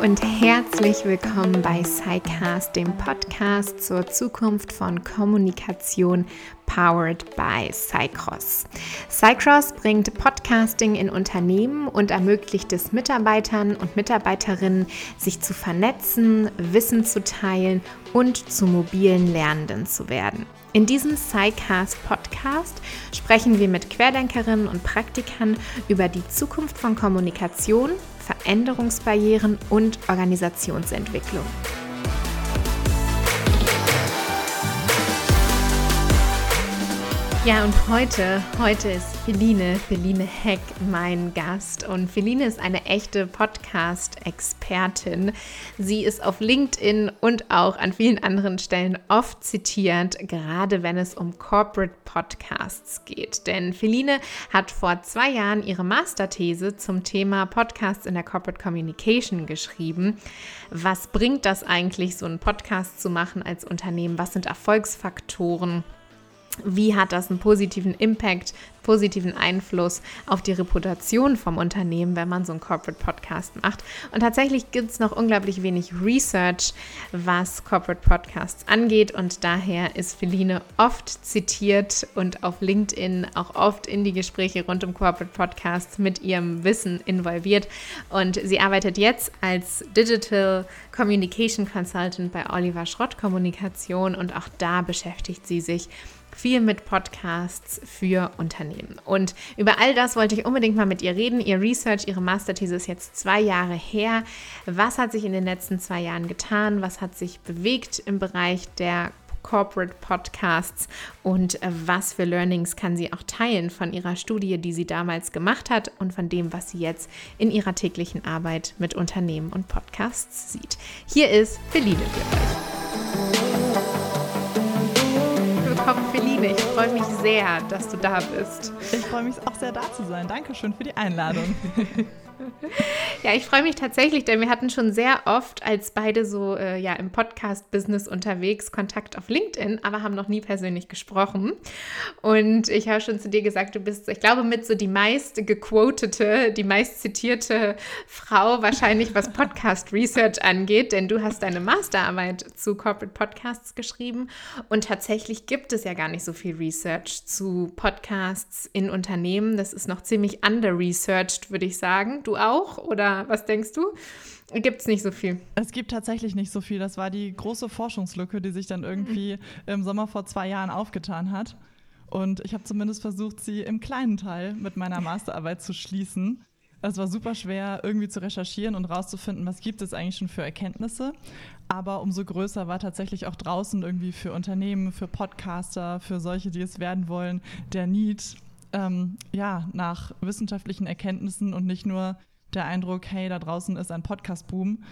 und herzlich willkommen bei SciCast, dem Podcast zur Zukunft von Kommunikation powered by Cycross. Cycross bringt Podcasting in Unternehmen und ermöglicht es Mitarbeitern und Mitarbeiterinnen, sich zu vernetzen, Wissen zu teilen und zu mobilen Lernenden zu werden. In diesem SciCast Podcast sprechen wir mit Querdenkerinnen und Praktikern über die Zukunft von Kommunikation, Veränderungsbarrieren und Organisationsentwicklung. Ja, und heute, heute ist Feline, Feline Heck mein Gast. Und Feline ist eine echte Podcast-Expertin. Sie ist auf LinkedIn und auch an vielen anderen Stellen oft zitiert, gerade wenn es um Corporate Podcasts geht. Denn Feline hat vor zwei Jahren ihre Masterthese zum Thema Podcasts in der Corporate Communication geschrieben. Was bringt das eigentlich, so einen Podcast zu machen als Unternehmen? Was sind Erfolgsfaktoren? Wie hat das einen positiven Impact, positiven Einfluss auf die Reputation vom Unternehmen, wenn man so einen Corporate Podcast macht. Und tatsächlich gibt es noch unglaublich wenig Research, was Corporate Podcasts angeht. Und daher ist Feline oft zitiert und auf LinkedIn auch oft in die Gespräche rund um Corporate Podcasts mit ihrem Wissen involviert. Und sie arbeitet jetzt als Digital Communication Consultant bei Oliver Schrott Kommunikation und auch da beschäftigt sie sich viel mit Podcasts für Unternehmen. Und über all das wollte ich unbedingt mal mit ihr reden. Ihr Research, ihre Masterthese ist jetzt zwei Jahre her. Was hat sich in den letzten zwei Jahren getan? Was hat sich bewegt im Bereich der Corporate Podcasts und äh, was für Learnings kann sie auch teilen von ihrer Studie, die sie damals gemacht hat und von dem, was sie jetzt in ihrer täglichen Arbeit mit Unternehmen und Podcasts sieht. Hier ist Feline für euch willkommen, Feline. Ich freue mich sehr, dass du da bist. Ich freue mich auch sehr, da zu sein. Dankeschön für die Einladung. Ja, ich freue mich tatsächlich, denn wir hatten schon sehr oft als beide so äh, ja, im Podcast-Business unterwegs Kontakt auf LinkedIn, aber haben noch nie persönlich gesprochen. Und ich habe schon zu dir gesagt, du bist, ich glaube, mit so die meist gequotete, die meist zitierte Frau wahrscheinlich, was Podcast-Research angeht, denn du hast deine Masterarbeit zu Corporate Podcasts geschrieben und tatsächlich gibt es ja gar nicht so viel Research zu Podcasts in Unternehmen. Das ist noch ziemlich under-researched, würde ich sagen. Du auch? Oder was denkst du? Gibt es nicht so viel? Es gibt tatsächlich nicht so viel. Das war die große Forschungslücke, die sich dann irgendwie mhm. im Sommer vor zwei Jahren aufgetan hat. Und ich habe zumindest versucht, sie im kleinen Teil mit meiner Masterarbeit zu schließen. Es war super schwer, irgendwie zu recherchieren und rauszufinden, was gibt es eigentlich schon für Erkenntnisse. Aber umso größer war tatsächlich auch draußen irgendwie für Unternehmen, für Podcaster, für solche, die es werden wollen, der Need ähm, ja, nach wissenschaftlichen Erkenntnissen und nicht nur der Eindruck, hey, da draußen ist ein Podcast-Boom,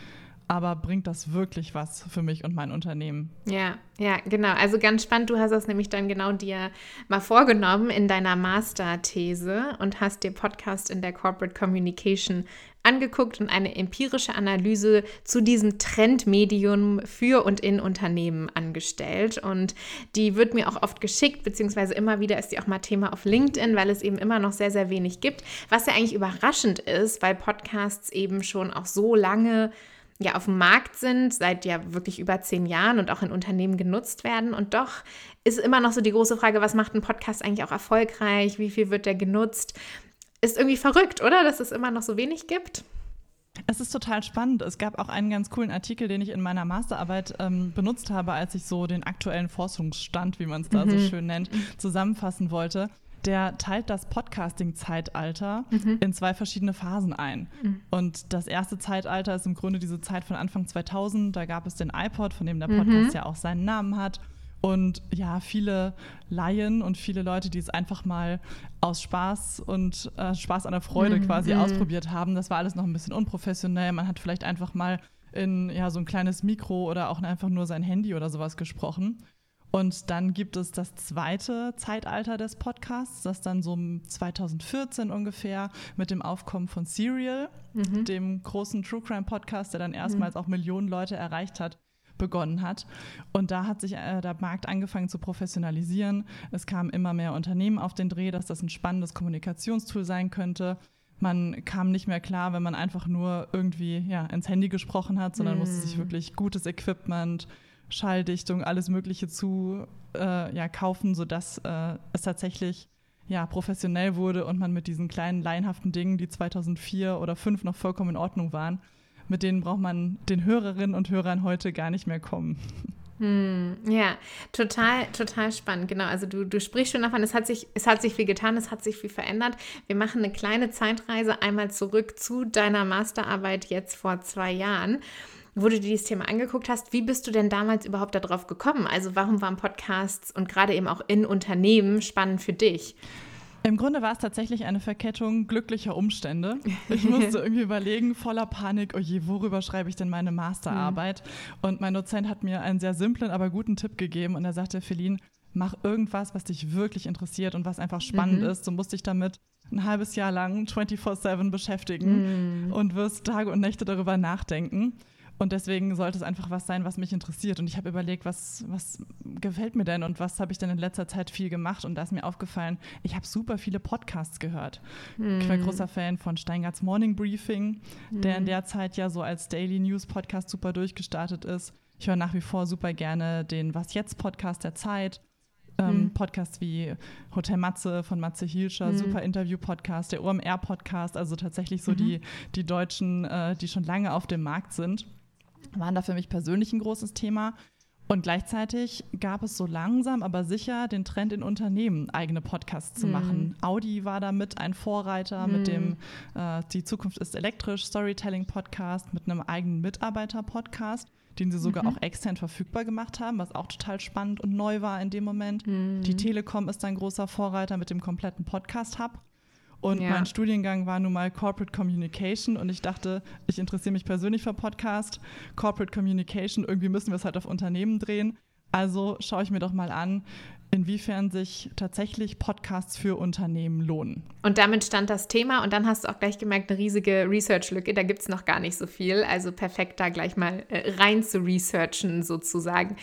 aber bringt das wirklich was für mich und mein Unternehmen? Ja, ja, genau. Also ganz spannend. Du hast das nämlich dann genau dir mal vorgenommen in deiner Masterthese und hast dir Podcast in der Corporate Communication angeguckt und eine empirische Analyse zu diesem Trendmedium für und in Unternehmen angestellt. Und die wird mir auch oft geschickt, beziehungsweise immer wieder ist die auch mal Thema auf LinkedIn, weil es eben immer noch sehr, sehr wenig gibt. Was ja eigentlich überraschend ist, weil Podcasts eben schon auch so lange ja auf dem Markt sind, seit ja wirklich über zehn Jahren und auch in Unternehmen genutzt werden. Und doch ist immer noch so die große Frage, was macht ein Podcast eigentlich auch erfolgreich? Wie viel wird der genutzt? Ist irgendwie verrückt, oder? Dass es immer noch so wenig gibt. Es ist total spannend. Es gab auch einen ganz coolen Artikel, den ich in meiner Masterarbeit ähm, benutzt habe, als ich so den aktuellen Forschungsstand, wie man es da mhm. so schön nennt, zusammenfassen wollte. Der teilt das Podcasting-Zeitalter mhm. in zwei verschiedene Phasen ein. Mhm. Und das erste Zeitalter ist im Grunde diese Zeit von Anfang 2000. Da gab es den iPod, von dem der Podcast mhm. ja auch seinen Namen hat. Und ja, viele Laien und viele Leute, die es einfach mal aus Spaß und äh, Spaß an der Freude mhm. quasi mhm. ausprobiert haben. Das war alles noch ein bisschen unprofessionell. Man hat vielleicht einfach mal in ja, so ein kleines Mikro oder auch einfach nur sein Handy oder sowas gesprochen. Und dann gibt es das zweite Zeitalter des Podcasts, das dann so 2014 ungefähr mit dem Aufkommen von Serial, mhm. dem großen True Crime Podcast, der dann erstmals mhm. auch Millionen Leute erreicht hat, begonnen hat. Und da hat sich äh, der Markt angefangen zu professionalisieren. Es kamen immer mehr Unternehmen auf den Dreh, dass das ein spannendes Kommunikationstool sein könnte. Man kam nicht mehr klar, wenn man einfach nur irgendwie ja, ins Handy gesprochen hat, sondern mm. musste sich wirklich gutes Equipment, Schalldichtung, alles Mögliche zu äh, ja, kaufen, sodass äh, es tatsächlich ja, professionell wurde und man mit diesen kleinen laienhaften Dingen, die 2004 oder 2005 noch vollkommen in Ordnung waren, mit denen braucht man den Hörerinnen und Hörern heute gar nicht mehr kommen. Hm, ja, total, total spannend. Genau, also du, du sprichst schon davon, es hat, sich, es hat sich viel getan, es hat sich viel verändert. Wir machen eine kleine Zeitreise einmal zurück zu deiner Masterarbeit jetzt vor zwei Jahren wo du dir dieses Thema angeguckt hast, wie bist du denn damals überhaupt darauf gekommen? Also warum waren Podcasts und gerade eben auch in Unternehmen spannend für dich? Im Grunde war es tatsächlich eine Verkettung glücklicher Umstände. Ich musste irgendwie überlegen, voller Panik, oh je, worüber schreibe ich denn meine Masterarbeit? Mhm. Und mein Dozent hat mir einen sehr simplen, aber guten Tipp gegeben und er sagte, Feline, mach irgendwas, was dich wirklich interessiert und was einfach spannend mhm. ist. Du musst dich damit ein halbes Jahr lang 24-7 beschäftigen mhm. und wirst Tage und Nächte darüber nachdenken. Und deswegen sollte es einfach was sein, was mich interessiert. Und ich habe überlegt, was, was gefällt mir denn und was habe ich denn in letzter Zeit viel gemacht? Und da ist mir aufgefallen, ich habe super viele Podcasts gehört. Hm. Ich war hm. großer Fan von Steingarts Morning Briefing, der in hm. der Zeit ja so als Daily News Podcast super durchgestartet ist. Ich höre nach wie vor super gerne den Was jetzt Podcast der Zeit. Ähm, hm. Podcasts wie Hotel Matze von Matze Hielscher, hm. super Interview-Podcast, der OMR-Podcast, also tatsächlich so mhm. die, die Deutschen, äh, die schon lange auf dem Markt sind waren da für mich persönlich ein großes Thema. Und gleichzeitig gab es so langsam, aber sicher den Trend in Unternehmen, eigene Podcasts zu mm. machen. Audi war da mit ein Vorreiter mm. mit dem äh, Die Zukunft ist elektrisch Storytelling-Podcast, mit einem eigenen Mitarbeiter-Podcast, den sie sogar mhm. auch extern verfügbar gemacht haben, was auch total spannend und neu war in dem Moment. Mm. Die Telekom ist ein großer Vorreiter mit dem kompletten Podcast-Hub. Und ja. mein Studiengang war nun mal Corporate Communication und ich dachte, ich interessiere mich persönlich für Podcast, Corporate Communication, irgendwie müssen wir es halt auf Unternehmen drehen. Also schaue ich mir doch mal an, inwiefern sich tatsächlich Podcasts für Unternehmen lohnen. Und damit stand das Thema und dann hast du auch gleich gemerkt, eine riesige Research-Lücke, da gibt es noch gar nicht so viel. Also perfekt, da gleich mal äh, rein zu researchen sozusagen.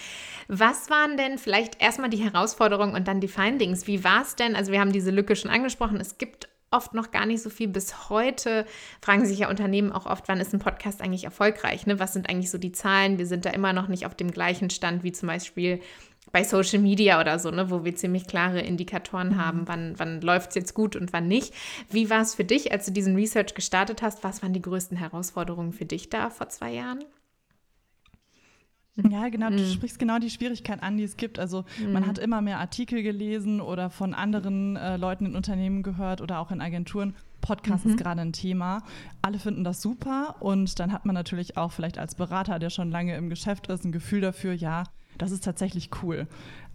Was waren denn vielleicht erstmal die Herausforderungen und dann die Findings? Wie war es denn? Also wir haben diese Lücke schon angesprochen. Es gibt oft noch gar nicht so viel. Bis heute fragen sich ja Unternehmen auch oft, wann ist ein Podcast eigentlich erfolgreich? Ne? Was sind eigentlich so die Zahlen? Wir sind da immer noch nicht auf dem gleichen Stand wie zum Beispiel bei Social Media oder so, ne, wo wir ziemlich klare Indikatoren mhm. haben, wann, wann läuft es jetzt gut und wann nicht. Wie war es für dich, als du diesen Research gestartet hast? Was waren die größten Herausforderungen für dich da vor zwei Jahren? Ja, genau, du mhm. sprichst genau die Schwierigkeit an, die es gibt. Also man hat immer mehr Artikel gelesen oder von anderen äh, Leuten in Unternehmen gehört oder auch in Agenturen. Podcast mhm. ist gerade ein Thema. Alle finden das super und dann hat man natürlich auch vielleicht als Berater, der schon lange im Geschäft ist, ein Gefühl dafür, ja, das ist tatsächlich cool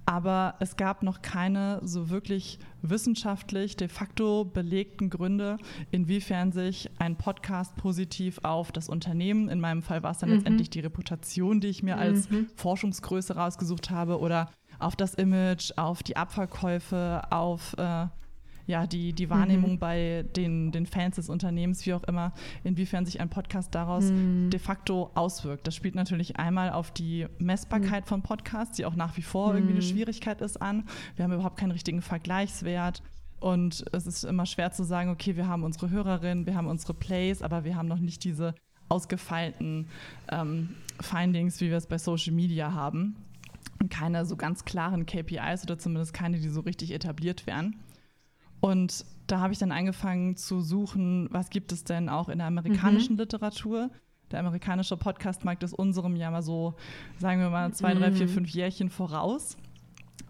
aber es gab noch keine so wirklich wissenschaftlich de facto belegten Gründe, inwiefern sich ein Podcast positiv auf das Unternehmen, in meinem Fall war es dann mhm. letztendlich die Reputation, die ich mir als mhm. Forschungsgröße rausgesucht habe, oder auf das Image, auf die Abverkäufe, auf äh, ja, die, die Wahrnehmung mhm. bei den, den Fans des Unternehmens, wie auch immer, inwiefern sich ein Podcast daraus mhm. de facto auswirkt. Das spielt natürlich einmal auf die Messbarkeit mhm. von Podcasts, die auch nach wie vor irgendwie eine mhm. Schwierigkeit ist, an. Wir haben überhaupt keinen richtigen Vergleichswert. Und es ist immer schwer zu sagen, okay, wir haben unsere Hörerinnen, wir haben unsere Plays, aber wir haben noch nicht diese ausgefeilten ähm, Findings, wie wir es bei Social Media haben. Und keine so ganz klaren KPIs oder zumindest keine, die so richtig etabliert werden. Und da habe ich dann angefangen zu suchen, was gibt es denn auch in der amerikanischen mhm. Literatur. Der amerikanische Podcastmarkt ist unserem ja mal so, sagen wir mal, zwei, mhm. drei, vier, mhm. fünf Jährchen voraus,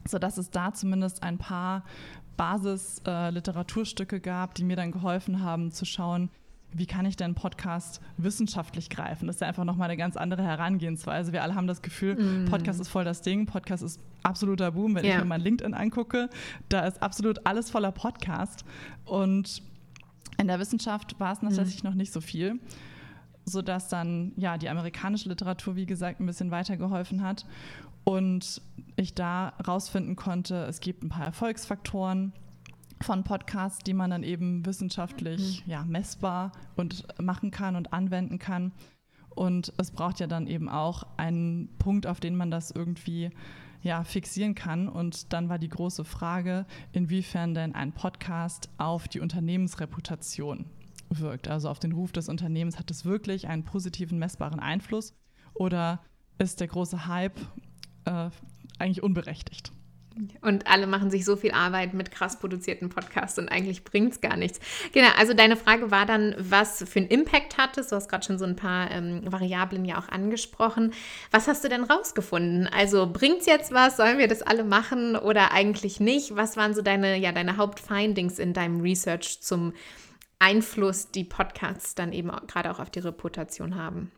sodass es da zumindest ein paar Basis-Literaturstücke äh, gab, die mir dann geholfen haben zu schauen, wie kann ich denn Podcast wissenschaftlich greifen? Das ist ja einfach nochmal eine ganz andere Herangehensweise. Wir alle haben das Gefühl, mm. Podcast ist voll das Ding, Podcast ist absoluter Boom. Wenn ja. ich mir mein LinkedIn angucke, da ist absolut alles voller Podcast. Und in der Wissenschaft war es tatsächlich mm. noch nicht so viel, sodass dann ja die amerikanische Literatur, wie gesagt, ein bisschen weitergeholfen hat. Und ich da rausfinden konnte, es gibt ein paar Erfolgsfaktoren, von Podcasts, die man dann eben wissenschaftlich mhm. ja, messbar und machen kann und anwenden kann. Und es braucht ja dann eben auch einen Punkt, auf den man das irgendwie ja, fixieren kann. Und dann war die große Frage, inwiefern denn ein Podcast auf die Unternehmensreputation wirkt. Also auf den Ruf des Unternehmens hat es wirklich einen positiven, messbaren Einfluss oder ist der große Hype äh, eigentlich unberechtigt? Und alle machen sich so viel Arbeit mit krass produzierten Podcasts und eigentlich bringt es gar nichts. Genau, also deine Frage war dann, was für einen Impact hat es? Du hast gerade schon so ein paar ähm, Variablen ja auch angesprochen. Was hast du denn rausgefunden? Also bringt es jetzt was? Sollen wir das alle machen oder eigentlich nicht? Was waren so deine, ja, deine Hauptfindings in deinem Research zum Einfluss, die Podcasts dann eben gerade auch auf die Reputation haben?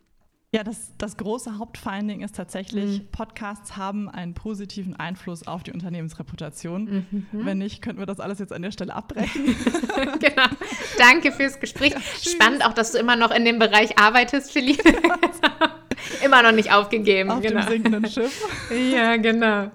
Ja, das, das große Hauptfinding ist tatsächlich, mhm. Podcasts haben einen positiven Einfluss auf die Unternehmensreputation. Mhm. Wenn nicht, könnten wir das alles jetzt an der Stelle abbrechen. genau. Danke fürs Gespräch. Ja, Spannend auch, dass du immer noch in dem Bereich arbeitest, Philippe. immer noch nicht aufgegeben. Auf genau. dem sinkenden Schiff. ja, genau.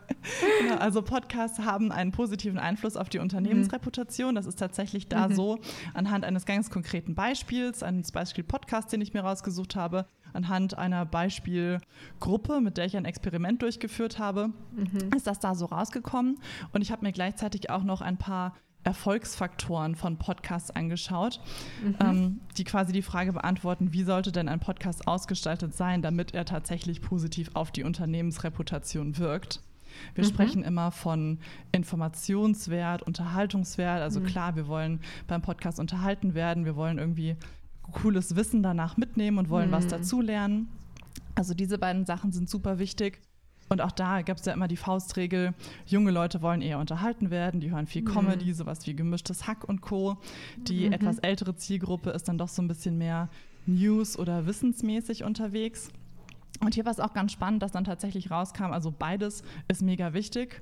genau. Also Podcasts haben einen positiven Einfluss auf die Unternehmensreputation. Das ist tatsächlich da mhm. so anhand eines ganz konkreten Beispiels, eines Beispiel Podcast, den ich mir rausgesucht habe anhand einer Beispielgruppe, mit der ich ein Experiment durchgeführt habe, mhm. ist das da so rausgekommen. Und ich habe mir gleichzeitig auch noch ein paar Erfolgsfaktoren von Podcasts angeschaut, mhm. ähm, die quasi die Frage beantworten, wie sollte denn ein Podcast ausgestaltet sein, damit er tatsächlich positiv auf die Unternehmensreputation wirkt. Wir mhm. sprechen immer von Informationswert, Unterhaltungswert. Also mhm. klar, wir wollen beim Podcast unterhalten werden, wir wollen irgendwie cooles Wissen danach mitnehmen und wollen mhm. was dazulernen. Also diese beiden Sachen sind super wichtig. Und auch da gab es ja immer die Faustregel, junge Leute wollen eher unterhalten werden, die hören viel mhm. Comedy, sowas wie gemischtes Hack und Co. Die mhm. etwas ältere Zielgruppe ist dann doch so ein bisschen mehr News- oder wissensmäßig unterwegs. Und hier war es auch ganz spannend, dass dann tatsächlich rauskam, also beides ist mega wichtig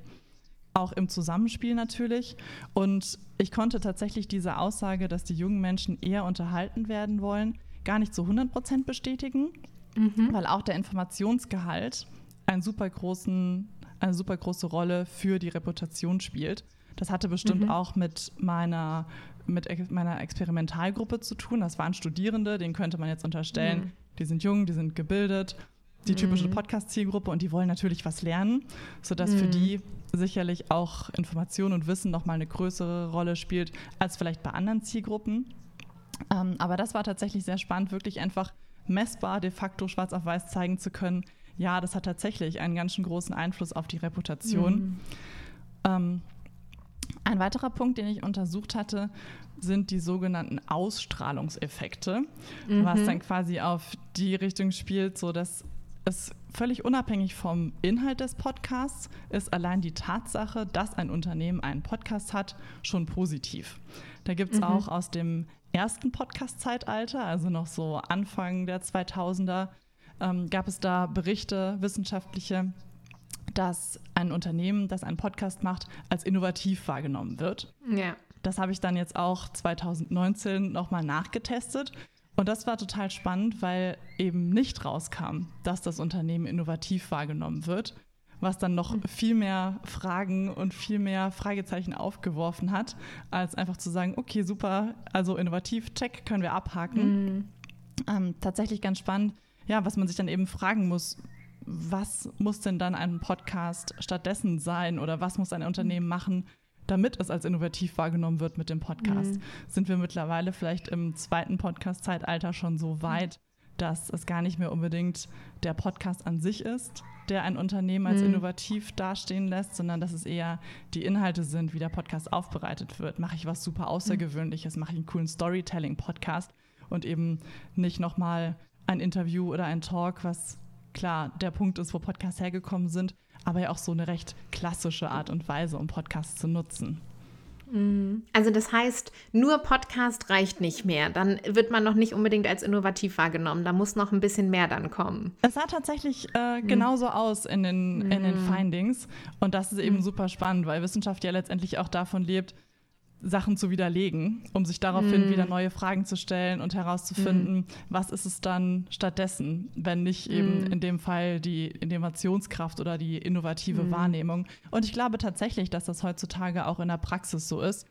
auch im Zusammenspiel natürlich. Und ich konnte tatsächlich diese Aussage, dass die jungen Menschen eher unterhalten werden wollen, gar nicht zu 100 Prozent bestätigen, mhm. weil auch der Informationsgehalt einen super großen, eine super große Rolle für die Reputation spielt. Das hatte bestimmt mhm. auch mit meiner, mit meiner Experimentalgruppe zu tun. Das waren Studierende, denen könnte man jetzt unterstellen, mhm. die sind jung, die sind gebildet die typische mhm. Podcast-Zielgruppe und die wollen natürlich was lernen, sodass mhm. für die sicherlich auch Information und Wissen nochmal eine größere Rolle spielt als vielleicht bei anderen Zielgruppen. Ähm, aber das war tatsächlich sehr spannend, wirklich einfach messbar de facto schwarz auf weiß zeigen zu können, ja, das hat tatsächlich einen ganz schön großen Einfluss auf die Reputation. Mhm. Ähm, ein weiterer Punkt, den ich untersucht hatte, sind die sogenannten Ausstrahlungseffekte, mhm. was dann quasi auf die Richtung spielt, so dass es völlig unabhängig vom Inhalt des Podcasts ist allein die Tatsache, dass ein Unternehmen einen Podcast hat, schon positiv. Da gibt es mhm. auch aus dem ersten Podcast-Zeitalter, also noch so Anfang der 2000er, ähm, gab es da Berichte, wissenschaftliche, dass ein Unternehmen, das einen Podcast macht, als innovativ wahrgenommen wird. Ja. Das habe ich dann jetzt auch 2019 nochmal nachgetestet und das war total spannend, weil eben nicht rauskam, dass das Unternehmen innovativ wahrgenommen wird, was dann noch hm. viel mehr Fragen und viel mehr Fragezeichen aufgeworfen hat, als einfach zu sagen, okay, super, also innovativ, check, können wir abhaken. Mhm. Ähm, tatsächlich ganz spannend, ja, was man sich dann eben fragen muss, was muss denn dann ein Podcast stattdessen sein oder was muss ein Unternehmen machen, damit es als innovativ wahrgenommen wird mit dem Podcast. Mhm. Sind wir mittlerweile vielleicht im zweiten Podcast-Zeitalter schon so weit, dass es gar nicht mehr unbedingt der Podcast an sich ist, der ein Unternehmen als mhm. innovativ dastehen lässt, sondern dass es eher die Inhalte sind, wie der Podcast aufbereitet wird. Mache ich was super Außergewöhnliches, mache ich einen coolen Storytelling-Podcast und eben nicht nochmal ein Interview oder ein Talk, was klar der Punkt ist, wo Podcasts hergekommen sind, aber ja auch so eine recht klassische Art und Weise, um Podcasts zu nutzen. Mhm. Also das heißt, nur Podcast reicht nicht mehr. Dann wird man noch nicht unbedingt als innovativ wahrgenommen. Da muss noch ein bisschen mehr dann kommen. Es sah tatsächlich äh, genauso mhm. aus in den, in den mhm. Findings. Und das ist eben mhm. super spannend, weil Wissenschaft ja letztendlich auch davon lebt, Sachen zu widerlegen, um sich daraufhin mm. wieder neue Fragen zu stellen und herauszufinden, mm. was ist es dann stattdessen, wenn nicht eben mm. in dem Fall die Innovationskraft oder die innovative. Wahrnehmung. Und ich glaube tatsächlich, dass das heutzutage auch in der Praxis so ist.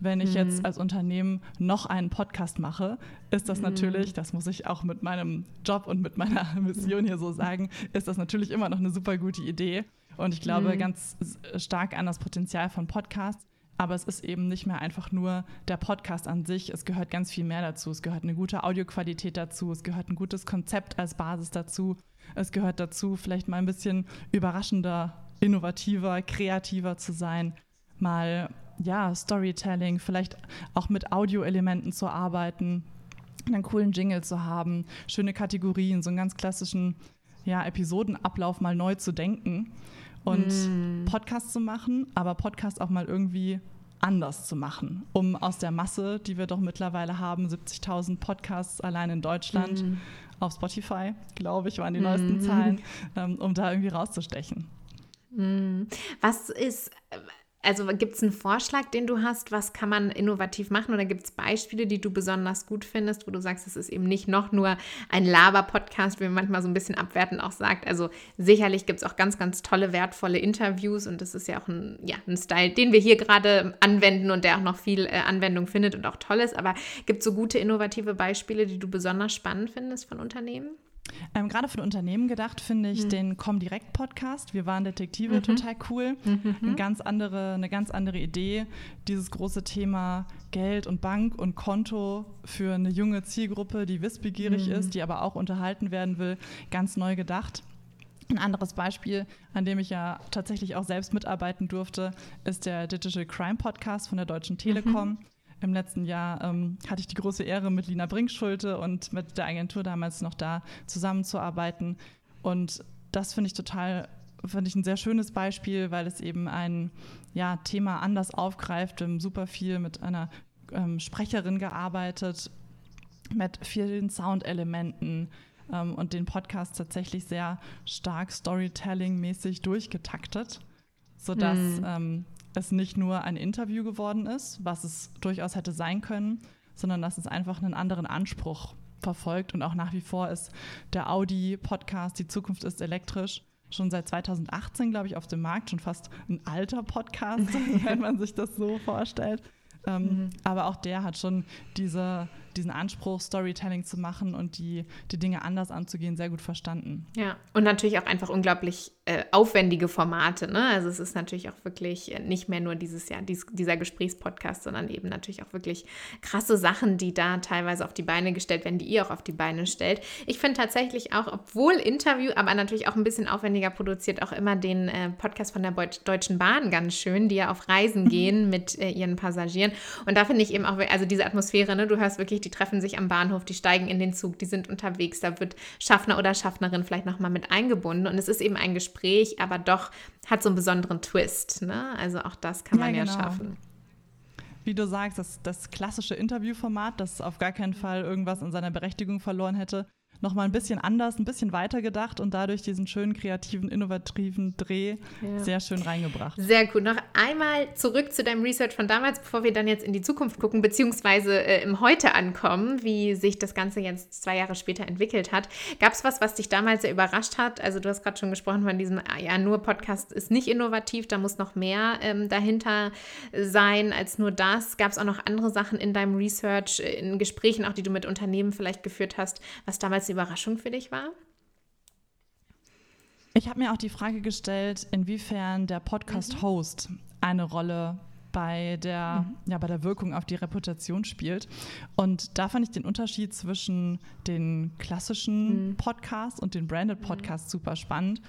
Wenn ich jetzt als Unternehmen noch einen Podcast mache, ist das natürlich, das muss ich auch mit meinem Job und mit meiner Mission hier so sagen, ist das natürlich immer noch eine super gute Idee. Und ich glaube ganz stark an das Potenzial von Podcasts aber es ist eben nicht mehr einfach nur der Podcast an sich. Es gehört ganz viel mehr dazu. Es gehört eine gute Audioqualität dazu. Es gehört ein gutes Konzept als Basis dazu. Es gehört dazu, vielleicht mal ein bisschen überraschender, innovativer, kreativer zu sein. Mal, ja, Storytelling, vielleicht auch mit Audioelementen zu arbeiten, einen coolen Jingle zu haben, schöne Kategorien, so einen ganz klassischen ja, Episodenablauf mal neu zu denken und mm. Podcast zu machen, aber Podcast auch mal irgendwie anders zu machen, um aus der Masse, die wir doch mittlerweile haben, 70.000 Podcasts allein in Deutschland, mm. auf Spotify, glaube ich, waren die mm. neuesten Zahlen, ähm, um da irgendwie rauszustechen. Mm. Was ist also gibt es einen Vorschlag, den du hast? Was kann man innovativ machen? Oder gibt es Beispiele, die du besonders gut findest, wo du sagst, es ist eben nicht noch nur ein Laber-Podcast, wie man manchmal so ein bisschen abwertend auch sagt. Also sicherlich gibt es auch ganz, ganz tolle, wertvolle Interviews und das ist ja auch ein, ja, ein Style, den wir hier gerade anwenden und der auch noch viel äh, Anwendung findet und auch toll ist. Aber gibt es so gute, innovative Beispiele, die du besonders spannend findest von Unternehmen? Ähm, Gerade für Unternehmen gedacht finde ich mhm. den Comdirect Podcast. Wir waren Detektive mhm. total cool. Mhm. Eine ganz andere, eine ganz andere Idee. Dieses große Thema Geld und Bank und Konto für eine junge Zielgruppe, die wissbegierig mhm. ist, die aber auch unterhalten werden will, ganz neu gedacht. Ein anderes Beispiel, an dem ich ja tatsächlich auch selbst mitarbeiten durfte, ist der Digital Crime Podcast von der Deutschen Telekom. Im letzten Jahr ähm, hatte ich die große Ehre, mit Lina Brinkschulte und mit der Agentur damals noch da zusammenzuarbeiten. Und das finde ich total, finde ich ein sehr schönes Beispiel, weil es eben ein ja, Thema anders aufgreift. Wir haben super viel mit einer ähm, Sprecherin gearbeitet, mit vielen Soundelementen ähm, und den Podcast tatsächlich sehr stark Storytelling-mäßig durchgetaktet, sodass mhm. ähm, es nicht nur ein Interview geworden ist, was es durchaus hätte sein können, sondern dass es einfach einen anderen Anspruch verfolgt und auch nach wie vor ist der Audi-Podcast Die Zukunft ist elektrisch schon seit 2018, glaube ich, auf dem Markt, schon fast ein alter Podcast, wenn man sich das so vorstellt. Ähm, mhm. Aber auch der hat schon diese, diesen Anspruch, Storytelling zu machen und die, die Dinge anders anzugehen, sehr gut verstanden. Ja, und natürlich auch einfach unglaublich äh, aufwendige Formate. Ne? Also es ist natürlich auch wirklich äh, nicht mehr nur dieses Jahr dies, dieser Gesprächspodcast, sondern eben natürlich auch wirklich krasse Sachen, die da teilweise auf die Beine gestellt werden, die ihr auch auf die Beine stellt. Ich finde tatsächlich auch, obwohl Interview, aber natürlich auch ein bisschen aufwendiger produziert, auch immer den äh, Podcast von der Deutschen Bahn ganz schön, die ja auf Reisen gehen mit äh, ihren Passagieren. Und da finde ich eben auch, also diese Atmosphäre, ne? du hörst wirklich die treffen sich am Bahnhof, die steigen in den Zug, die sind unterwegs, da wird Schaffner oder Schaffnerin vielleicht nochmal mit eingebunden und es ist eben ein Gespräch, aber doch hat so einen besonderen Twist. Ne? Also auch das kann man ja, genau. ja schaffen wie du sagst, das, das klassische Interviewformat, das auf gar keinen Fall irgendwas an seiner Berechtigung verloren hätte, nochmal ein bisschen anders, ein bisschen weiter gedacht und dadurch diesen schönen, kreativen, innovativen Dreh ja. sehr schön reingebracht. Sehr gut. Noch einmal zurück zu deinem Research von damals, bevor wir dann jetzt in die Zukunft gucken, beziehungsweise äh, im Heute ankommen, wie sich das Ganze jetzt zwei Jahre später entwickelt hat. Gab es was, was dich damals sehr überrascht hat? Also du hast gerade schon gesprochen von diesem, ah ja, nur Podcast ist nicht innovativ, da muss noch mehr ähm, dahinter sein als nur das. Gab es auch noch andere Sachen in deinem Research, äh, in Gesprächen auch, die du mit Unternehmen vielleicht geführt hast, was damals Überraschung für dich war? Ich habe mir auch die Frage gestellt, inwiefern der Podcast-Host mhm. eine Rolle bei der, mhm. ja, bei der Wirkung auf die Reputation spielt. Und da fand ich den Unterschied zwischen den klassischen mhm. Podcasts und den Branded mhm. Podcasts super spannend.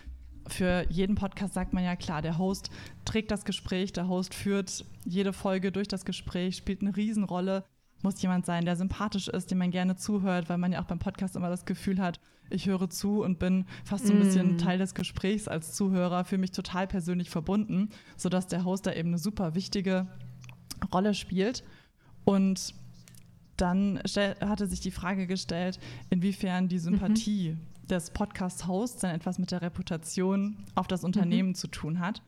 Für jeden Podcast sagt man ja klar, der Host trägt das Gespräch, der Host führt jede Folge durch das Gespräch, spielt eine Riesenrolle muss jemand sein, der sympathisch ist, dem man gerne zuhört, weil man ja auch beim Podcast immer das Gefühl hat, ich höre zu und bin fast so ein bisschen mm. Teil des Gesprächs als Zuhörer, fühle mich total persönlich verbunden, sodass der Host da eben eine super wichtige Rolle spielt. Und dann hatte sich die Frage gestellt, inwiefern die Sympathie mhm. des Podcast-Hosts dann etwas mit der Reputation auf das Unternehmen mhm. zu tun hat.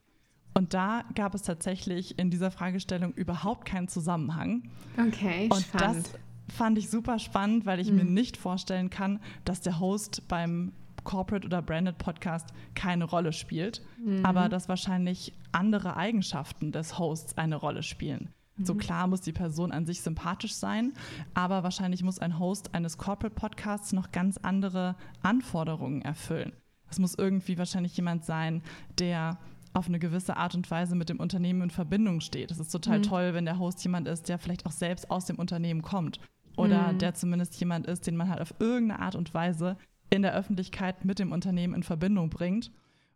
Und da gab es tatsächlich in dieser Fragestellung überhaupt keinen Zusammenhang. Okay, Und spannend. das fand ich super spannend, weil ich mhm. mir nicht vorstellen kann, dass der Host beim Corporate oder Branded Podcast keine Rolle spielt, mhm. aber dass wahrscheinlich andere Eigenschaften des Hosts eine Rolle spielen. So mhm. klar muss die Person an sich sympathisch sein, aber wahrscheinlich muss ein Host eines Corporate Podcasts noch ganz andere Anforderungen erfüllen. Es muss irgendwie wahrscheinlich jemand sein, der auf eine gewisse Art und Weise mit dem Unternehmen in Verbindung steht. Es ist total mhm. toll, wenn der Host jemand ist, der vielleicht auch selbst aus dem Unternehmen kommt oder mhm. der zumindest jemand ist, den man halt auf irgendeine Art und Weise in der Öffentlichkeit mit dem Unternehmen in Verbindung bringt.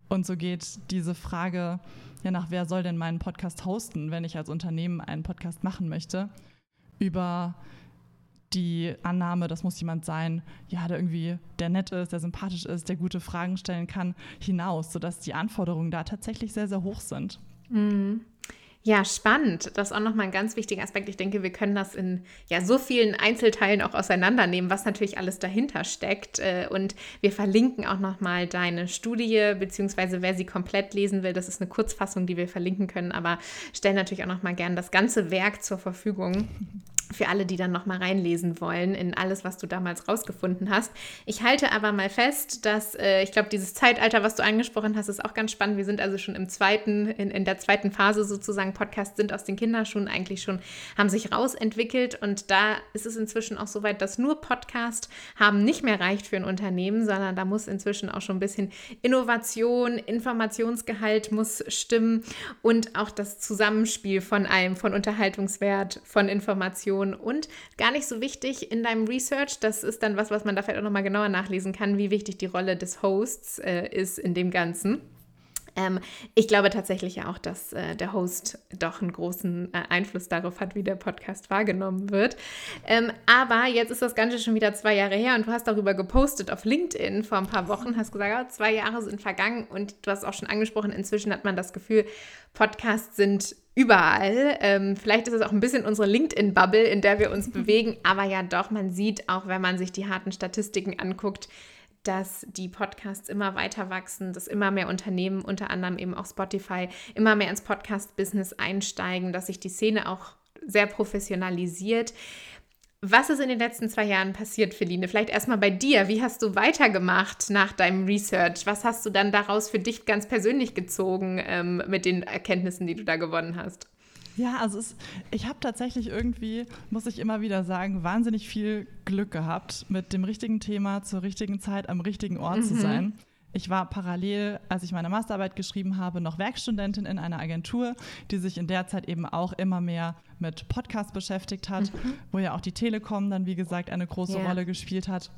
Und so geht diese Frage ja nach, wer soll denn meinen Podcast hosten, wenn ich als Unternehmen einen Podcast machen möchte, über die Annahme, das muss jemand sein, ja, der irgendwie, der nett ist, der sympathisch ist, der gute Fragen stellen kann, hinaus, sodass die Anforderungen da tatsächlich sehr, sehr hoch sind. Mhm. Ja, spannend. Das ist auch nochmal ein ganz wichtiger Aspekt. Ich denke, wir können das in ja, so vielen Einzelteilen auch auseinandernehmen, was natürlich alles dahinter steckt. Äh, und wir verlinken auch nochmal deine Studie, beziehungsweise wer sie komplett lesen will, das ist eine Kurzfassung, die wir verlinken können, aber stellen natürlich auch nochmal gern das ganze Werk zur Verfügung für alle, die dann nochmal reinlesen wollen in alles, was du damals rausgefunden hast. Ich halte aber mal fest, dass äh, ich glaube, dieses Zeitalter, was du angesprochen hast, ist auch ganz spannend. Wir sind also schon im zweiten, in, in der zweiten Phase sozusagen. Podcasts sind aus den Kinderschuhen eigentlich schon, haben sich rausentwickelt und da ist es inzwischen auch so weit, dass nur Podcast haben nicht mehr reicht für ein Unternehmen, sondern da muss inzwischen auch schon ein bisschen Innovation, Informationsgehalt muss stimmen und auch das Zusammenspiel von allem, von Unterhaltungswert, von Information Informationen und gar nicht so wichtig in deinem Research, das ist dann was, was man da vielleicht auch nochmal genauer nachlesen kann, wie wichtig die Rolle des Hosts äh, ist in dem Ganzen. Ähm, ich glaube tatsächlich ja auch, dass äh, der Host doch einen großen äh, Einfluss darauf hat, wie der Podcast wahrgenommen wird. Ähm, aber jetzt ist das Ganze schon wieder zwei Jahre her und du hast darüber gepostet auf LinkedIn vor ein paar Wochen, hast gesagt, ja, zwei Jahre sind vergangen und du hast auch schon angesprochen, inzwischen hat man das Gefühl, Podcasts sind überall. Ähm, vielleicht ist es auch ein bisschen unsere LinkedIn-Bubble, in der wir uns bewegen, aber ja doch, man sieht auch, wenn man sich die harten Statistiken anguckt, dass die Podcasts immer weiter wachsen, dass immer mehr Unternehmen, unter anderem eben auch Spotify, immer mehr ins Podcast-Business einsteigen, dass sich die Szene auch sehr professionalisiert. Was ist in den letzten zwei Jahren passiert, Feline? Vielleicht erstmal bei dir. Wie hast du weitergemacht nach deinem Research? Was hast du dann daraus für dich ganz persönlich gezogen ähm, mit den Erkenntnissen, die du da gewonnen hast? Ja, also es, ich habe tatsächlich irgendwie, muss ich immer wieder sagen, wahnsinnig viel Glück gehabt, mit dem richtigen Thema zur richtigen Zeit am richtigen Ort mhm. zu sein. Ich war parallel, als ich meine Masterarbeit geschrieben habe, noch Werkstudentin in einer Agentur, die sich in der Zeit eben auch immer mehr mit Podcasts beschäftigt hat, mhm. wo ja auch die Telekom dann, wie gesagt, eine große yeah. Rolle gespielt hat,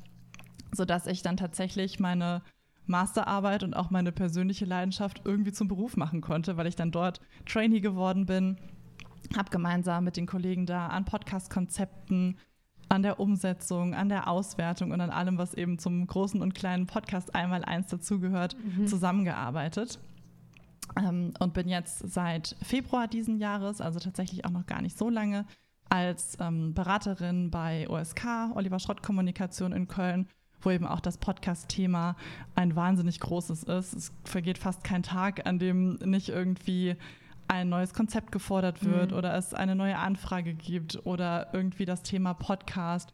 sodass ich dann tatsächlich meine Masterarbeit und auch meine persönliche Leidenschaft irgendwie zum Beruf machen konnte, weil ich dann dort Trainee geworden bin, habe gemeinsam mit den Kollegen da an Podcast-Konzepten an der Umsetzung, an der Auswertung und an allem, was eben zum großen und kleinen Podcast einmal eins dazugehört, mhm. zusammengearbeitet. Ähm, und bin jetzt seit Februar diesen Jahres, also tatsächlich auch noch gar nicht so lange, als ähm, Beraterin bei OSK, Oliver Schrott Kommunikation in Köln, wo eben auch das Podcast-Thema ein wahnsinnig großes ist. Es vergeht fast kein Tag, an dem nicht irgendwie ein neues Konzept gefordert wird mhm. oder es eine neue Anfrage gibt oder irgendwie das Thema Podcast.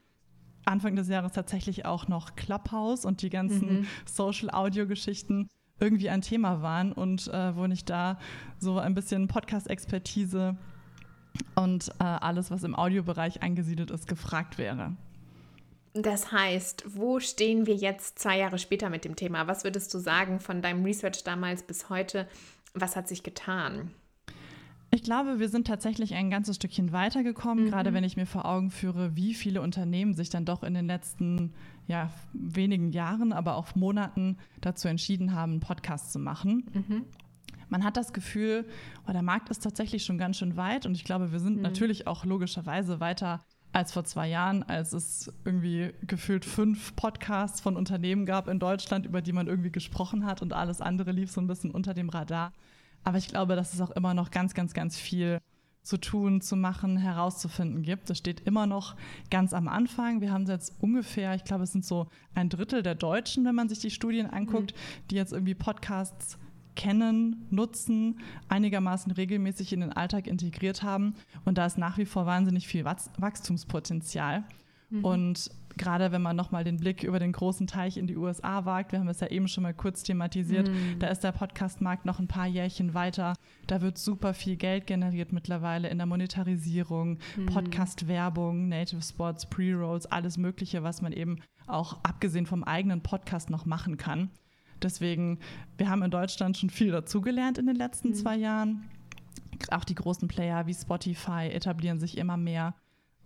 Anfang des Jahres tatsächlich auch noch Clubhouse und die ganzen mhm. Social-Audio-Geschichten irgendwie ein Thema waren und äh, wo nicht da so ein bisschen Podcast-Expertise und äh, alles, was im Audiobereich angesiedelt ist, gefragt wäre. Das heißt, wo stehen wir jetzt zwei Jahre später mit dem Thema? Was würdest du sagen von deinem Research damals bis heute? Was hat sich getan? Ich glaube, wir sind tatsächlich ein ganzes Stückchen weitergekommen, mhm. gerade wenn ich mir vor Augen führe, wie viele Unternehmen sich dann doch in den letzten ja, wenigen Jahren, aber auch Monaten dazu entschieden haben, einen Podcast zu machen. Mhm. Man hat das Gefühl, oh, der Markt ist tatsächlich schon ganz schön weit und ich glaube, wir sind mhm. natürlich auch logischerweise weiter als vor zwei Jahren, als es irgendwie gefühlt fünf Podcasts von Unternehmen gab in Deutschland, über die man irgendwie gesprochen hat und alles andere lief so ein bisschen unter dem Radar. Aber ich glaube, dass es auch immer noch ganz, ganz, ganz viel zu tun, zu machen, herauszufinden gibt. Das steht immer noch ganz am Anfang. Wir haben jetzt ungefähr, ich glaube, es sind so ein Drittel der Deutschen, wenn man sich die Studien anguckt, mhm. die jetzt irgendwie Podcasts kennen, nutzen, einigermaßen regelmäßig in den Alltag integriert haben. Und da ist nach wie vor wahnsinnig viel Wachstumspotenzial. Mhm. Und gerade wenn man nochmal den Blick über den großen Teich in die USA wagt, wir haben es ja eben schon mal kurz thematisiert, mhm. da ist der Podcast-Markt noch ein paar Jährchen weiter. Da wird super viel Geld generiert mittlerweile in der Monetarisierung, mhm. Podcast-Werbung, Native Spots, Pre-Rolls, alles Mögliche, was man eben auch abgesehen vom eigenen Podcast noch machen kann. Deswegen, wir haben in Deutschland schon viel dazugelernt in den letzten mhm. zwei Jahren. Auch die großen Player wie Spotify etablieren sich immer mehr.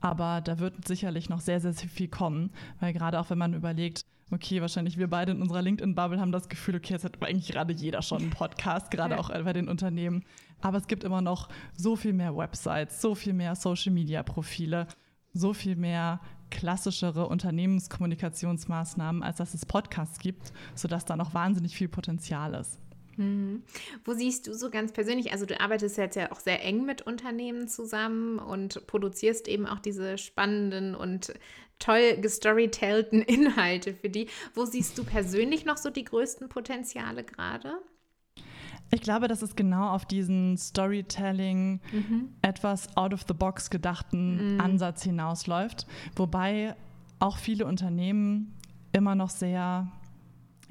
Aber da wird sicherlich noch sehr, sehr viel kommen, weil gerade auch wenn man überlegt, okay, wahrscheinlich wir beide in unserer LinkedIn-Bubble haben das Gefühl, okay, jetzt hat eigentlich gerade jeder schon einen Podcast, gerade auch bei den Unternehmen. Aber es gibt immer noch so viel mehr Websites, so viel mehr Social-Media-Profile, so viel mehr klassischere Unternehmenskommunikationsmaßnahmen, als dass es Podcasts gibt, sodass da noch wahnsinnig viel Potenzial ist. Mhm. Wo siehst du so ganz persönlich, also du arbeitest jetzt ja auch sehr eng mit Unternehmen zusammen und produzierst eben auch diese spannenden und toll gestorytellten Inhalte für die. Wo siehst du persönlich noch so die größten Potenziale gerade? Ich glaube, dass es genau auf diesen Storytelling, mhm. etwas out of the box gedachten mhm. Ansatz hinausläuft, wobei auch viele Unternehmen immer noch sehr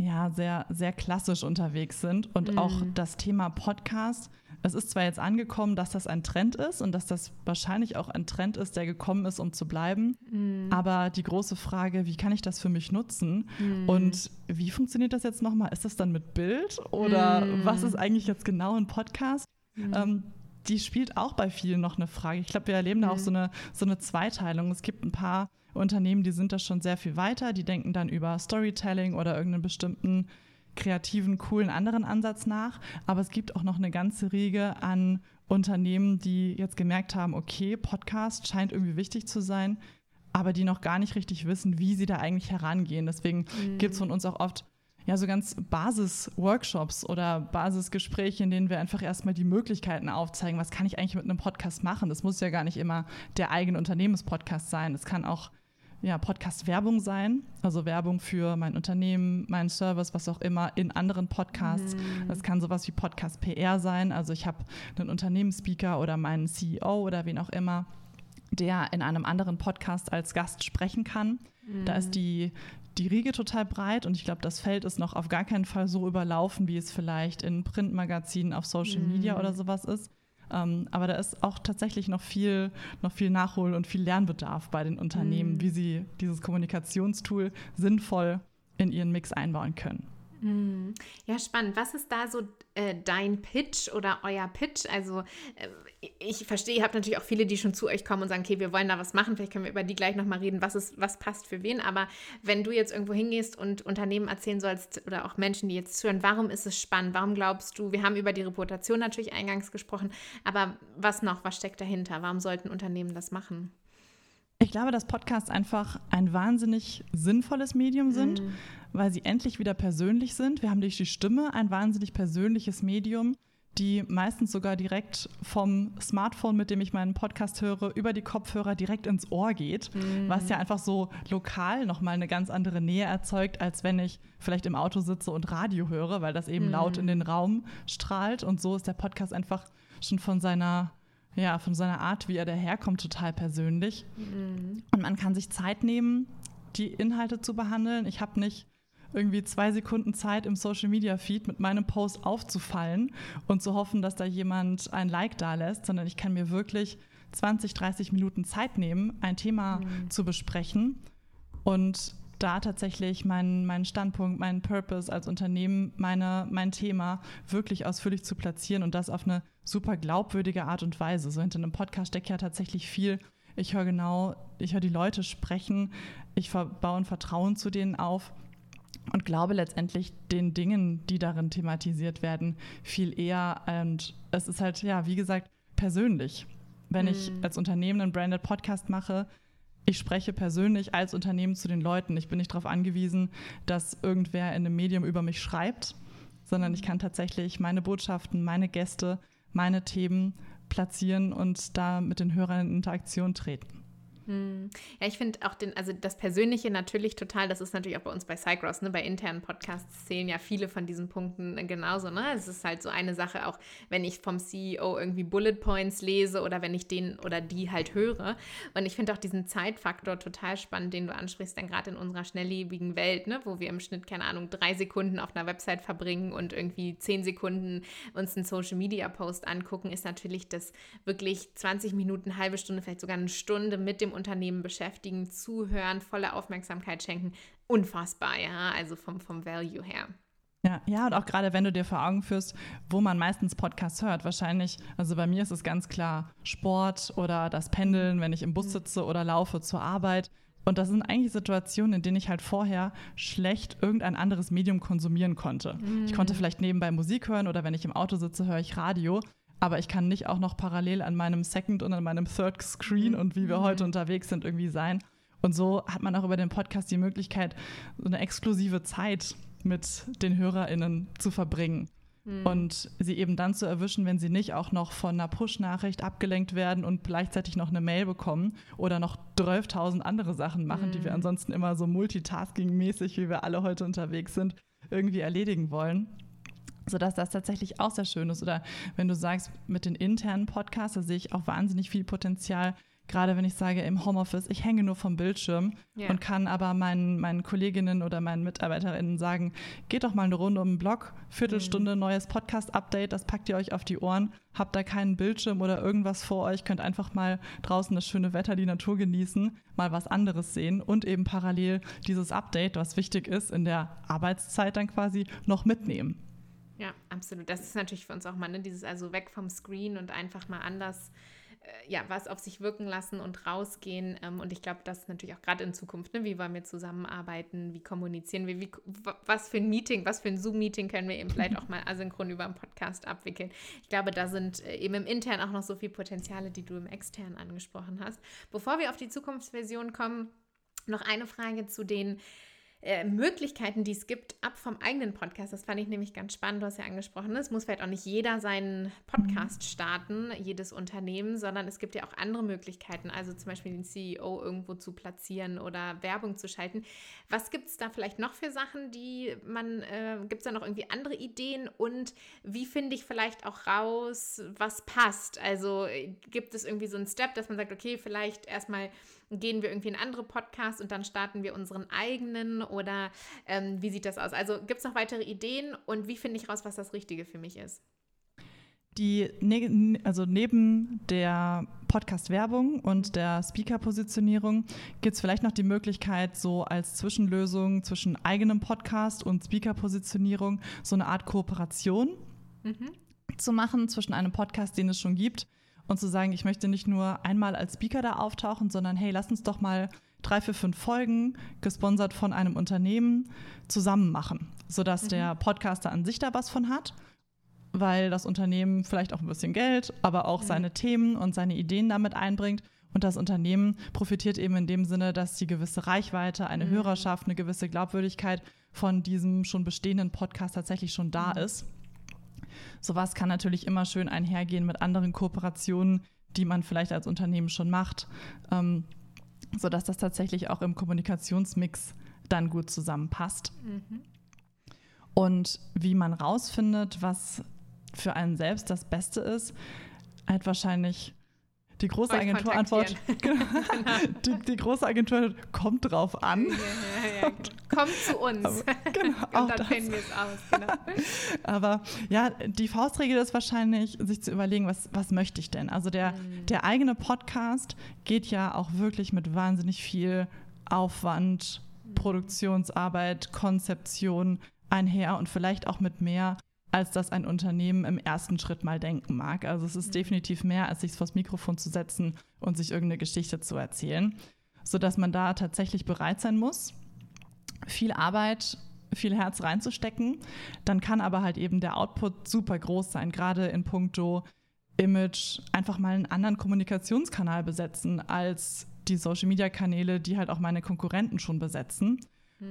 ja, sehr, sehr klassisch unterwegs sind und mhm. auch das Thema Podcast. Es ist zwar jetzt angekommen, dass das ein Trend ist und dass das wahrscheinlich auch ein Trend ist, der gekommen ist, um zu bleiben. Mhm. Aber die große Frage, wie kann ich das für mich nutzen? Mhm. Und wie funktioniert das jetzt nochmal? Ist das dann mit Bild oder mhm. was ist eigentlich jetzt genau ein Podcast? Mhm. Ähm, die spielt auch bei vielen noch eine Frage. Ich glaube, wir erleben da auch mhm. so eine, so eine Zweiteilung. Es gibt ein paar Unternehmen, die sind da schon sehr viel weiter, die denken dann über Storytelling oder irgendeinen bestimmten kreativen, coolen anderen Ansatz nach. Aber es gibt auch noch eine ganze Riege an Unternehmen, die jetzt gemerkt haben, okay, Podcast scheint irgendwie wichtig zu sein, aber die noch gar nicht richtig wissen, wie sie da eigentlich herangehen. Deswegen mhm. gibt es von uns auch oft ja, so ganz Basis-Workshops oder Basisgespräche, in denen wir einfach erstmal die Möglichkeiten aufzeigen, was kann ich eigentlich mit einem Podcast machen. Das muss ja gar nicht immer der eigene Unternehmenspodcast sein. Es kann auch ja, Podcast-Werbung sein, also Werbung für mein Unternehmen, meinen Service, was auch immer, in anderen Podcasts. Mhm. Das kann sowas wie Podcast-PR sein. Also ich habe einen Unternehmensspeaker oder meinen CEO oder wen auch immer, der in einem anderen Podcast als Gast sprechen kann. Mhm. Da ist mhm. die, die Riege total breit und ich glaube, das Feld ist noch auf gar keinen Fall so überlaufen, wie es vielleicht in Printmagazinen auf Social Media mhm. oder sowas ist. Ähm, aber da ist auch tatsächlich noch viel, noch viel Nachhol- und viel Lernbedarf bei den Unternehmen, mhm. wie sie dieses Kommunikationstool sinnvoll in ihren Mix einbauen können. Mhm. Ja, spannend. Was ist da so äh, dein Pitch oder euer Pitch? Also äh, ich verstehe, ihr habt natürlich auch viele, die schon zu euch kommen und sagen, okay, wir wollen da was machen. Vielleicht können wir über die gleich nochmal reden, was, ist, was passt für wen. Aber wenn du jetzt irgendwo hingehst und Unternehmen erzählen sollst oder auch Menschen, die jetzt zuhören, warum ist es spannend? Warum glaubst du, wir haben über die Reputation natürlich eingangs gesprochen, aber was noch? Was steckt dahinter? Warum sollten Unternehmen das machen? Ich glaube, dass Podcasts einfach ein wahnsinnig sinnvolles Medium sind, mhm. weil sie endlich wieder persönlich sind. Wir haben durch die Stimme ein wahnsinnig persönliches Medium, die meistens sogar direkt vom Smartphone, mit dem ich meinen Podcast höre, über die Kopfhörer direkt ins Ohr geht, mhm. was ja einfach so lokal nochmal eine ganz andere Nähe erzeugt, als wenn ich vielleicht im Auto sitze und Radio höre, weil das eben mhm. laut in den Raum strahlt. Und so ist der Podcast einfach schon von seiner ja, von seiner Art, wie er daherkommt, total persönlich. Mhm. Und man kann sich Zeit nehmen, die Inhalte zu behandeln. Ich habe nicht irgendwie zwei Sekunden Zeit im Social Media Feed mit meinem Post aufzufallen und zu hoffen, dass da jemand ein Like da lässt, sondern ich kann mir wirklich 20, 30 Minuten Zeit nehmen, ein Thema mhm. zu besprechen und da tatsächlich meinen, meinen Standpunkt, meinen Purpose als Unternehmen, meine, mein Thema wirklich ausführlich zu platzieren und das auf eine super glaubwürdige Art und Weise. So hinter einem Podcast steckt ja tatsächlich viel. Ich höre genau, ich höre die Leute sprechen, ich baue ein Vertrauen zu denen auf und glaube letztendlich den Dingen, die darin thematisiert werden, viel eher. Und es ist halt, ja, wie gesagt, persönlich. Wenn mm. ich als Unternehmen einen Branded Podcast mache, ich spreche persönlich als Unternehmen zu den Leuten. Ich bin nicht darauf angewiesen, dass irgendwer in einem Medium über mich schreibt, sondern ich kann tatsächlich meine Botschaften, meine Gäste, meine Themen platzieren und da mit den Hörern in Interaktion treten. Hm. Ja, ich finde auch den, also das Persönliche natürlich total, das ist natürlich auch bei uns bei Cycross, ne? bei internen Podcasts zählen ja viele von diesen Punkten genauso. Ne? Es ist halt so eine Sache, auch wenn ich vom CEO irgendwie Bullet Points lese oder wenn ich den oder die halt höre. Und ich finde auch diesen Zeitfaktor total spannend, den du ansprichst, dann gerade in unserer schnelllebigen Welt, ne? wo wir im Schnitt, keine Ahnung, drei Sekunden auf einer Website verbringen und irgendwie zehn Sekunden uns einen Social Media Post angucken, ist natürlich das wirklich 20 Minuten, halbe Stunde, vielleicht sogar eine Stunde mit dem Unternehmen beschäftigen, zuhören, volle Aufmerksamkeit schenken. Unfassbar, ja, also vom, vom Value her. Ja, ja, und auch gerade wenn du dir vor Augen führst, wo man meistens Podcasts hört, wahrscheinlich, also bei mir ist es ganz klar Sport oder das Pendeln, wenn ich im Bus mhm. sitze oder laufe zur Arbeit. Und das sind eigentlich Situationen, in denen ich halt vorher schlecht irgendein anderes Medium konsumieren konnte. Mhm. Ich konnte vielleicht nebenbei Musik hören oder wenn ich im Auto sitze, höre ich Radio. Aber ich kann nicht auch noch parallel an meinem Second und an meinem Third Screen und wie wir mhm. heute unterwegs sind irgendwie sein. Und so hat man auch über den Podcast die Möglichkeit, so eine exklusive Zeit mit den HörerInnen zu verbringen. Mhm. Und sie eben dann zu erwischen, wenn sie nicht auch noch von einer Push-Nachricht abgelenkt werden und gleichzeitig noch eine Mail bekommen oder noch 12.000 andere Sachen machen, mhm. die wir hm. ansonsten immer so multitasking-mäßig, wie wir alle heute unterwegs sind, irgendwie erledigen wollen sodass das tatsächlich auch sehr schön ist. Oder wenn du sagst, mit den internen Podcasts, da sehe ich auch wahnsinnig viel Potenzial, gerade wenn ich sage im Homeoffice, ich hänge nur vom Bildschirm ja. und kann aber meinen, meinen Kolleginnen oder meinen MitarbeiterInnen sagen, geht doch mal eine Runde um den Blog, Viertelstunde mhm. neues Podcast-Update, das packt ihr euch auf die Ohren, habt da keinen Bildschirm oder irgendwas vor euch, könnt einfach mal draußen das schöne Wetter, die Natur genießen, mal was anderes sehen und eben parallel dieses Update, was wichtig ist, in der Arbeitszeit dann quasi noch mitnehmen. Ja, absolut. Das ist natürlich für uns auch mal, ne, dieses also weg vom Screen und einfach mal anders äh, ja, was auf sich wirken lassen und rausgehen. Ähm, und ich glaube, das ist natürlich auch gerade in Zukunft, ne? wie wollen wir zusammenarbeiten, wie kommunizieren wir, wie, was für ein Meeting, was für ein Zoom-Meeting können wir eben vielleicht auch mal asynchron über einen Podcast abwickeln. Ich glaube, da sind äh, eben im Intern auch noch so viele Potenziale, die du im Extern angesprochen hast. Bevor wir auf die Zukunftsversion kommen, noch eine Frage zu den äh, Möglichkeiten, die es gibt, ab vom eigenen Podcast. Das fand ich nämlich ganz spannend. Du hast ja angesprochen, es muss vielleicht auch nicht jeder seinen Podcast starten, jedes Unternehmen, sondern es gibt ja auch andere Möglichkeiten, also zum Beispiel den CEO irgendwo zu platzieren oder Werbung zu schalten. Was gibt es da vielleicht noch für Sachen, die man, äh, gibt es da noch irgendwie andere Ideen und wie finde ich vielleicht auch raus, was passt? Also äh, gibt es irgendwie so einen Step, dass man sagt, okay, vielleicht erstmal gehen wir irgendwie in andere Podcasts und dann starten wir unseren eigenen oder ähm, wie sieht das aus? Also gibt es noch weitere Ideen und wie finde ich raus, was das Richtige für mich ist? Die, ne, also neben der Podcast-Werbung und der Speaker-Positionierung gibt es vielleicht noch die Möglichkeit, so als Zwischenlösung zwischen eigenem Podcast und Speaker-Positionierung so eine Art Kooperation mhm. zu machen zwischen einem Podcast, den es schon gibt, und zu sagen, ich möchte nicht nur einmal als Speaker da auftauchen, sondern hey, lass uns doch mal drei, vier, fünf Folgen, gesponsert von einem Unternehmen, zusammen machen, sodass mhm. der Podcaster an sich da was von hat, weil das Unternehmen vielleicht auch ein bisschen Geld, aber auch mhm. seine Themen und seine Ideen damit einbringt. Und das Unternehmen profitiert eben in dem Sinne, dass die gewisse Reichweite, eine mhm. Hörerschaft, eine gewisse Glaubwürdigkeit von diesem schon bestehenden Podcast tatsächlich schon da mhm. ist. Sowas kann natürlich immer schön einhergehen mit anderen Kooperationen, die man vielleicht als Unternehmen schon macht, ähm, sodass das tatsächlich auch im Kommunikationsmix dann gut zusammenpasst. Mhm. Und wie man rausfindet, was für einen selbst das Beste ist, halt wahrscheinlich die große Agenturantwort, genau. die, die, große Agentur kommt drauf an. Ja, ja, ja. Kommt zu uns. Aber, genau, Und dann finden wir es aus. Genau. Aber ja, die Faustregel ist wahrscheinlich, sich zu überlegen, was, was möchte ich denn? Also der, mhm. der eigene Podcast geht ja auch wirklich mit wahnsinnig viel Aufwand, mhm. Produktionsarbeit, Konzeption einher und vielleicht auch mit mehr als das ein Unternehmen im ersten Schritt mal denken mag. Also es ist mhm. definitiv mehr, als sich vors Mikrofon zu setzen und sich irgendeine Geschichte zu erzählen, sodass man da tatsächlich bereit sein muss, viel Arbeit, viel Herz reinzustecken. Dann kann aber halt eben der Output super groß sein, gerade in puncto Image, einfach mal einen anderen Kommunikationskanal besetzen als die Social-Media-Kanäle, die halt auch meine Konkurrenten schon besetzen.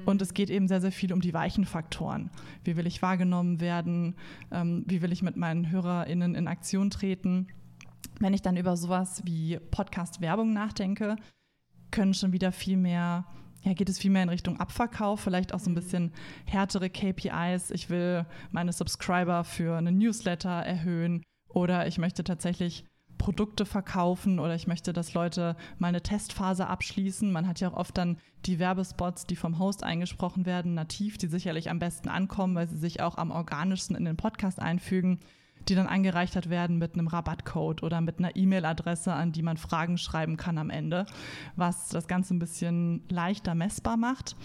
Und es geht eben sehr, sehr viel um die weichen Faktoren. Wie will ich wahrgenommen werden? Ähm, wie will ich mit meinen HörerInnen in Aktion treten? Wenn ich dann über sowas wie Podcast-Werbung nachdenke, können schon wieder viel mehr, ja, geht es viel mehr in Richtung Abverkauf, vielleicht auch so ein bisschen härtere KPIs. Ich will meine Subscriber für einen Newsletter erhöhen oder ich möchte tatsächlich Produkte verkaufen oder ich möchte, dass Leute mal eine Testphase abschließen. Man hat ja auch oft dann die Werbespots, die vom Host eingesprochen werden, nativ, die sicherlich am besten ankommen, weil sie sich auch am organischsten in den Podcast einfügen. die dann angereichert werden mit einem Rabattcode oder mit einer E-Mail-Adresse, an die man Fragen schreiben kann am Ende, was das Ganze ein bisschen leichter messbar macht,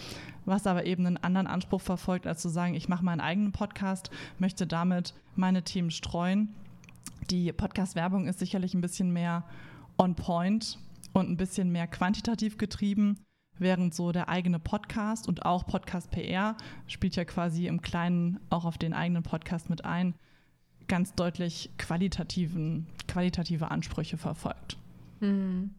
was aber eben einen anderen Anspruch verfolgt, als zu sagen, ich mache meinen eigenen Podcast, möchte damit meine Themen streuen. Die Podcast-Werbung ist sicherlich ein bisschen mehr on point und ein bisschen mehr quantitativ getrieben während so der eigene Podcast und auch Podcast PR spielt ja quasi im Kleinen auch auf den eigenen Podcast mit ein, ganz deutlich qualitativen, qualitative Ansprüche verfolgt. Mhm.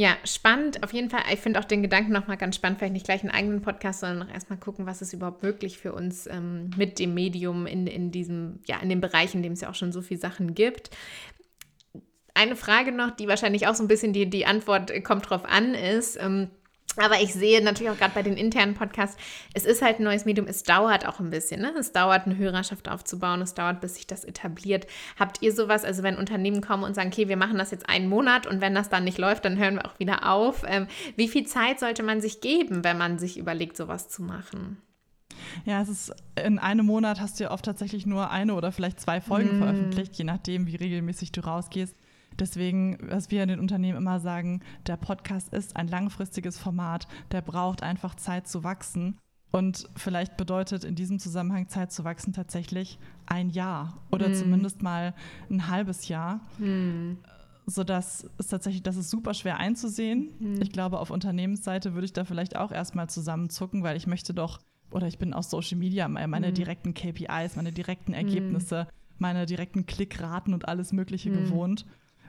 Ja, spannend. Auf jeden Fall, ich finde auch den Gedanken nochmal ganz spannend, vielleicht nicht gleich einen eigenen Podcast, sondern noch erstmal gucken, was ist überhaupt wirklich für uns ähm, mit dem Medium in, in diesem, ja, in dem Bereich, in dem es ja auch schon so viele Sachen gibt. Eine Frage noch, die wahrscheinlich auch so ein bisschen die, die Antwort kommt drauf an, ist, ähm, aber ich sehe natürlich auch gerade bei den internen Podcasts, es ist halt ein neues Medium, es dauert auch ein bisschen. Ne? Es dauert, eine Hörerschaft aufzubauen, es dauert, bis sich das etabliert. Habt ihr sowas, also wenn Unternehmen kommen und sagen, okay, wir machen das jetzt einen Monat und wenn das dann nicht läuft, dann hören wir auch wieder auf. Ähm, wie viel Zeit sollte man sich geben, wenn man sich überlegt, sowas zu machen? Ja, es ist in einem Monat hast du ja oft tatsächlich nur eine oder vielleicht zwei Folgen mm. veröffentlicht, je nachdem, wie regelmäßig du rausgehst. Deswegen, was wir in den Unternehmen immer sagen, der Podcast ist ein langfristiges Format, der braucht einfach Zeit zu wachsen. Und vielleicht bedeutet in diesem Zusammenhang Zeit zu wachsen tatsächlich ein Jahr oder mm. zumindest mal ein halbes Jahr. Mm. Sodass es tatsächlich, das ist super schwer einzusehen. Mm. Ich glaube, auf Unternehmensseite würde ich da vielleicht auch erstmal zusammenzucken, weil ich möchte doch, oder ich bin aus Social Media, meine mm. direkten KPIs, meine direkten. Ergebnisse, meine direkten Klickraten und alles Mögliche gewohnt.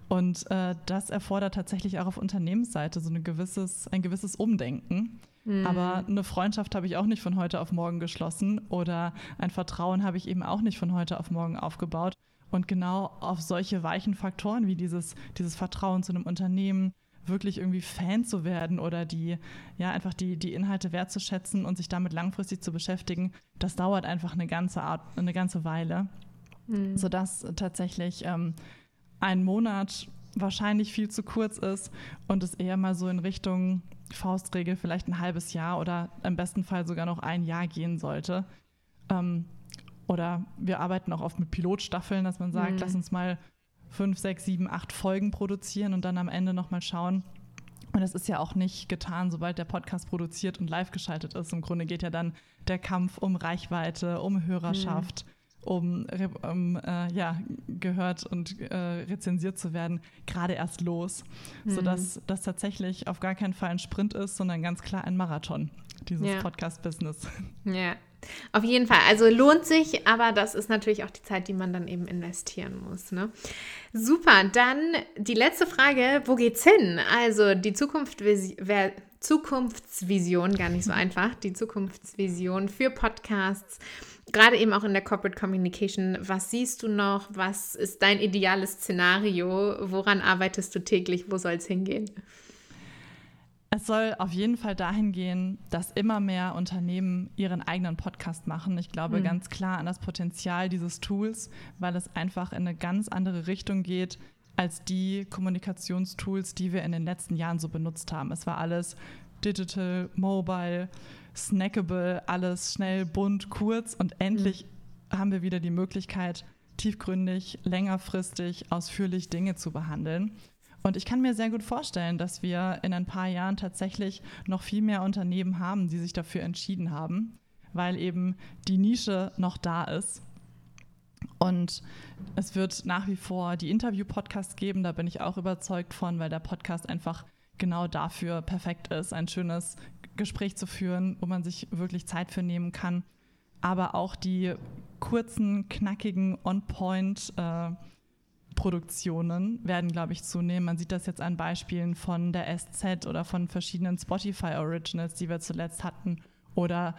Und äh, das erfordert tatsächlich auch auf Unternehmensseite so ein gewisses, ein gewisses Umdenken. Mhm. Aber eine Freundschaft habe ich auch nicht von heute auf morgen geschlossen oder ein Vertrauen habe ich eben auch nicht von heute auf morgen aufgebaut. Und genau auf solche weichen Faktoren wie dieses, dieses Vertrauen zu einem Unternehmen, wirklich irgendwie Fan zu werden oder die, ja, einfach die, die Inhalte wertzuschätzen und sich damit langfristig zu beschäftigen, das dauert einfach eine ganze Art, eine ganze Weile. Mhm. Sodass tatsächlich ähm, ein Monat wahrscheinlich viel zu kurz ist und es eher mal so in Richtung Faustregel vielleicht ein halbes Jahr oder im besten Fall sogar noch ein Jahr gehen sollte. Ähm, oder wir arbeiten auch oft mit Pilotstaffeln, dass man sagt, mhm. lass uns mal fünf, sechs, sieben, acht Folgen produzieren und dann am Ende nochmal schauen. Und das ist ja auch nicht getan, sobald der Podcast produziert und live geschaltet ist. Im Grunde geht ja dann der Kampf um Reichweite, um Hörerschaft. Mhm um, um äh, ja, gehört und äh, rezensiert zu werden, gerade erst los. Mhm. Sodass das tatsächlich auf gar keinen Fall ein Sprint ist, sondern ganz klar ein Marathon, dieses ja. Podcast-Business. Ja. Auf jeden Fall. Also lohnt sich, aber das ist natürlich auch die Zeit, die man dann eben investieren muss. Ne? Super. Dann die letzte Frage: Wo geht's hin? Also die Zukunft, Zukunftsvision, gar nicht so einfach, die Zukunftsvision für Podcasts gerade eben auch in der Corporate Communication, was siehst du noch? Was ist dein ideales Szenario? Woran arbeitest du täglich? Wo soll es hingehen? Es soll auf jeden Fall dahin gehen, dass immer mehr Unternehmen ihren eigenen Podcast machen. Ich glaube mhm. ganz klar an das Potenzial dieses Tools, weil es einfach in eine ganz andere Richtung geht als die Kommunikationstools, die wir in den letzten Jahren so benutzt haben. Es war alles digital, mobile, snackable, alles schnell, bunt, kurz und endlich mhm. haben wir wieder die Möglichkeit, tiefgründig, längerfristig, ausführlich Dinge zu behandeln. Und ich kann mir sehr gut vorstellen, dass wir in ein paar Jahren tatsächlich noch viel mehr Unternehmen haben, die sich dafür entschieden haben, weil eben die Nische noch da ist. Und es wird nach wie vor die Interview-Podcasts geben, da bin ich auch überzeugt von, weil der Podcast einfach genau dafür perfekt ist, ein schönes Gespräch zu führen, wo man sich wirklich Zeit für nehmen kann. Aber auch die kurzen, knackigen, on-point äh, Produktionen werden, glaube ich, zunehmen. Man sieht das jetzt an Beispielen von der SZ oder von verschiedenen Spotify Originals, die wir zuletzt hatten. Oder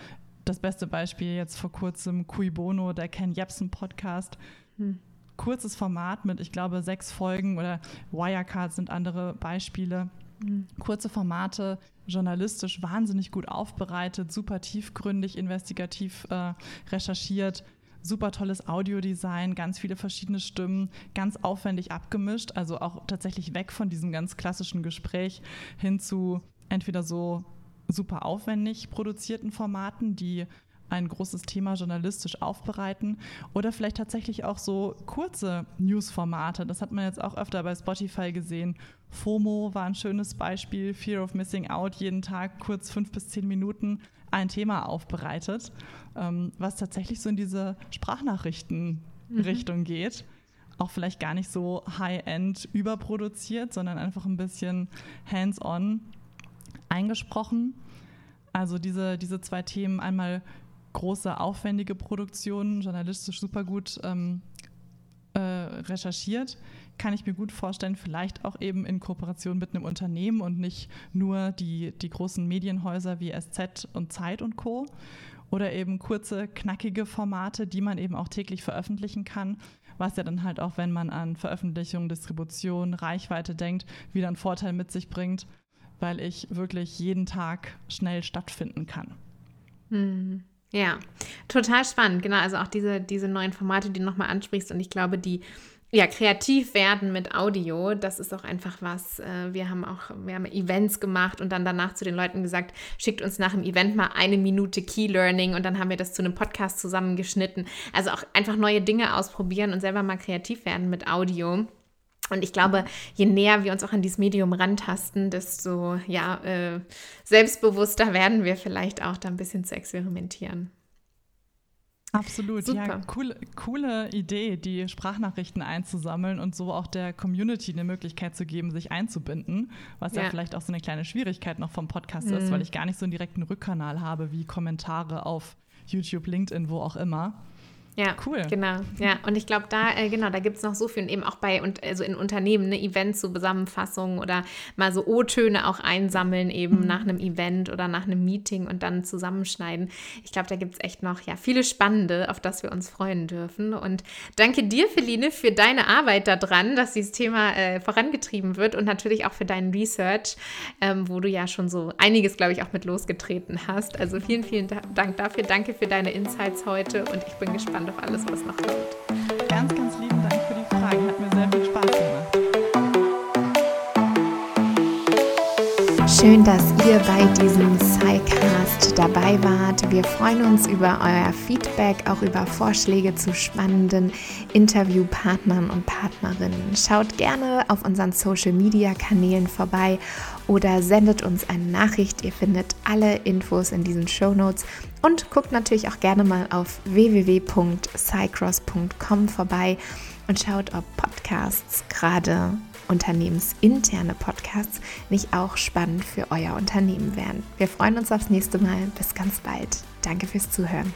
das beste Beispiel jetzt vor kurzem Cui Bono, der Ken Jebsen Podcast. Hm. Kurzes Format mit, ich glaube, sechs Folgen oder Wirecard sind andere Beispiele. Hm. Kurze Formate, journalistisch wahnsinnig gut aufbereitet, super tiefgründig, investigativ äh, recherchiert, super tolles Audiodesign, ganz viele verschiedene Stimmen, ganz aufwendig abgemischt, also auch tatsächlich weg von diesem ganz klassischen Gespräch hin zu entweder so super aufwendig produzierten Formaten, die ein großes Thema journalistisch aufbereiten oder vielleicht tatsächlich auch so kurze Newsformate. Das hat man jetzt auch öfter bei Spotify gesehen. FOMO war ein schönes Beispiel, Fear of Missing Out, jeden Tag kurz fünf bis zehn Minuten ein Thema aufbereitet, ähm, was tatsächlich so in diese Sprachnachrichten-Richtung mhm. geht. Auch vielleicht gar nicht so high-end überproduziert, sondern einfach ein bisschen hands-on eingesprochen. Also diese, diese zwei Themen, einmal große, aufwendige Produktionen, journalistisch super gut ähm, äh, recherchiert, kann ich mir gut vorstellen, vielleicht auch eben in Kooperation mit einem Unternehmen und nicht nur die, die großen Medienhäuser wie SZ und Zeit und Co. Oder eben kurze, knackige Formate, die man eben auch täglich veröffentlichen kann, was ja dann halt auch, wenn man an Veröffentlichung, Distribution, Reichweite denkt, wieder einen Vorteil mit sich bringt, weil ich wirklich jeden Tag schnell stattfinden kann. Mhm. Ja, total spannend. Genau, also auch diese, diese neuen Formate, die du nochmal ansprichst. Und ich glaube, die ja, kreativ werden mit Audio, das ist auch einfach was. Äh, wir haben auch, wir haben Events gemacht und dann danach zu den Leuten gesagt, schickt uns nach dem Event mal eine Minute Key Learning und dann haben wir das zu einem Podcast zusammengeschnitten. Also auch einfach neue Dinge ausprobieren und selber mal kreativ werden mit Audio. Und ich glaube, je näher wir uns auch an dieses Medium rantasten, desto ja, äh, selbstbewusster werden wir vielleicht auch da ein bisschen zu experimentieren. Absolut, Super. ja, coole, coole Idee, die Sprachnachrichten einzusammeln und so auch der Community eine Möglichkeit zu geben, sich einzubinden, was ja, ja vielleicht auch so eine kleine Schwierigkeit noch vom Podcast mhm. ist, weil ich gar nicht so einen direkten Rückkanal habe wie Kommentare auf YouTube, LinkedIn, wo auch immer. Ja, cool. Genau, ja. Und ich glaube, da, äh, genau, da gibt es noch so viel und eben auch bei und also in Unternehmen, ne, Events, so Zusammenfassungen oder mal so O-Töne auch einsammeln, eben mhm. nach einem Event oder nach einem Meeting und dann zusammenschneiden. Ich glaube, da gibt es echt noch ja, viele Spannende, auf das wir uns freuen dürfen. Und danke dir, Feline, für deine Arbeit daran, dass dieses Thema äh, vorangetrieben wird und natürlich auch für deinen Research, ähm, wo du ja schon so einiges, glaube ich, auch mit losgetreten hast. Also vielen, vielen Dank dafür. Danke für deine Insights heute und ich bin gespannt auf alles, was noch kommt. Ganz, ganz lieben Dank für die Fragen. Hat mir sehr viel Spaß gemacht. Schön, dass ihr bei diesem SciCast dabei wart. Wir freuen uns über euer Feedback, auch über Vorschläge zu spannenden Interviewpartnern und Partnerinnen. Schaut gerne auf unseren Social-Media-Kanälen vorbei oder sendet uns eine Nachricht. Ihr findet alle Infos in diesen Show Notes und guckt natürlich auch gerne mal auf www.cycross.com vorbei und schaut, ob Podcasts, gerade unternehmensinterne Podcasts, nicht auch spannend für euer Unternehmen wären. Wir freuen uns aufs nächste Mal. Bis ganz bald. Danke fürs Zuhören.